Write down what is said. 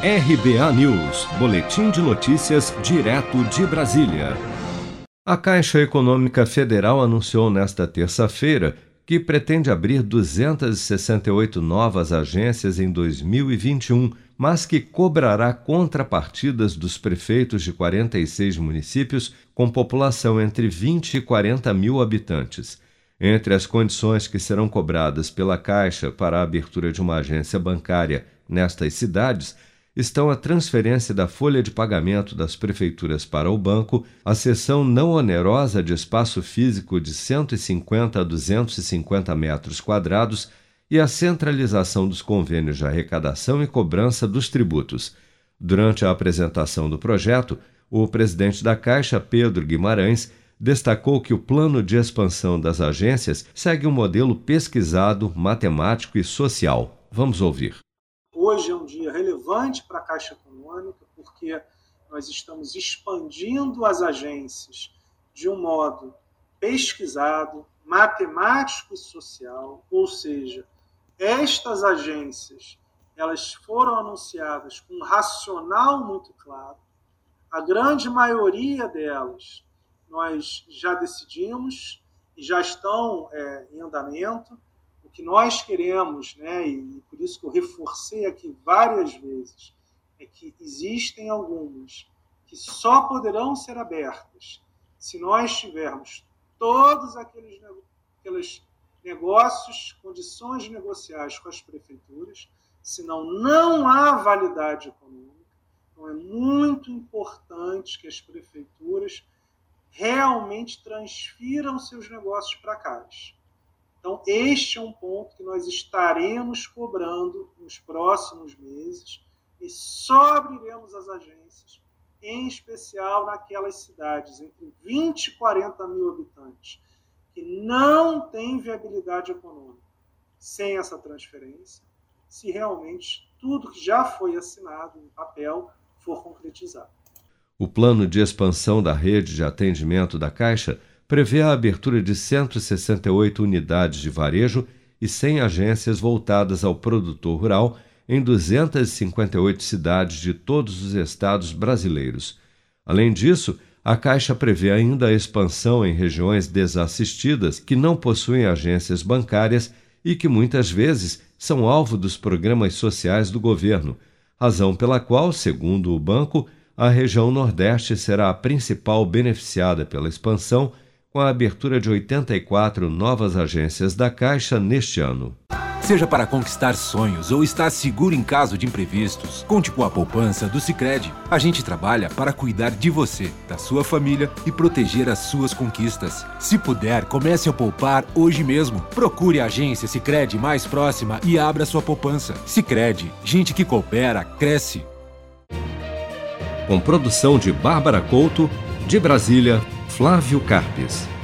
RBA News, Boletim de Notícias, direto de Brasília. A Caixa Econômica Federal anunciou nesta terça-feira que pretende abrir 268 novas agências em 2021, mas que cobrará contrapartidas dos prefeitos de 46 municípios com população entre 20 e 40 mil habitantes. Entre as condições que serão cobradas pela Caixa para a abertura de uma agência bancária nestas cidades estão a transferência da folha de pagamento das prefeituras para o banco, a cessão não onerosa de espaço físico de 150 a 250 metros quadrados e a centralização dos convênios de arrecadação e cobrança dos tributos. Durante a apresentação do projeto, o presidente da Caixa, Pedro Guimarães, destacou que o plano de expansão das agências segue um modelo pesquisado, matemático e social. Vamos ouvir. Hoje é um dia relevante para a Caixa Econômica, porque nós estamos expandindo as agências de um modo pesquisado, matemático e social, ou seja, estas agências elas foram anunciadas com um racional muito claro. A grande maioria delas nós já decidimos e já estão é, em andamento o que nós queremos, né, e por isso que eu reforcei aqui várias vezes, é que existem algumas que só poderão ser abertas se nós tivermos todos aqueles, aqueles negócios, condições negociais com as prefeituras, senão não há validade econômica. Então é muito importante que as prefeituras realmente transfiram seus negócios para cá. Então, este é um ponto que nós estaremos cobrando nos próximos meses e só abriremos as agências, em especial naquelas cidades entre 20 e 40 mil habitantes, que não têm viabilidade econômica sem essa transferência, se realmente tudo que já foi assinado em papel for concretizado. O plano de expansão da rede de atendimento da Caixa prevê a abertura de 168 unidades de varejo e 100 agências voltadas ao produtor rural em 258 cidades de todos os estados brasileiros. Além disso, a Caixa prevê ainda a expansão em regiões desassistidas que não possuem agências bancárias e que muitas vezes são alvo dos programas sociais do governo, razão pela qual, segundo o banco, a região Nordeste será a principal beneficiada pela expansão com a abertura de 84 novas agências da Caixa neste ano. Seja para conquistar sonhos ou estar seguro em caso de imprevistos, conte com a poupança do Sicredi. A gente trabalha para cuidar de você, da sua família e proteger as suas conquistas. Se puder, comece a poupar hoje mesmo. Procure a agência Sicredi mais próxima e abra sua poupança. Sicredi, gente que coopera cresce. Com produção de Bárbara Couto, de Brasília, Flávio Carpes.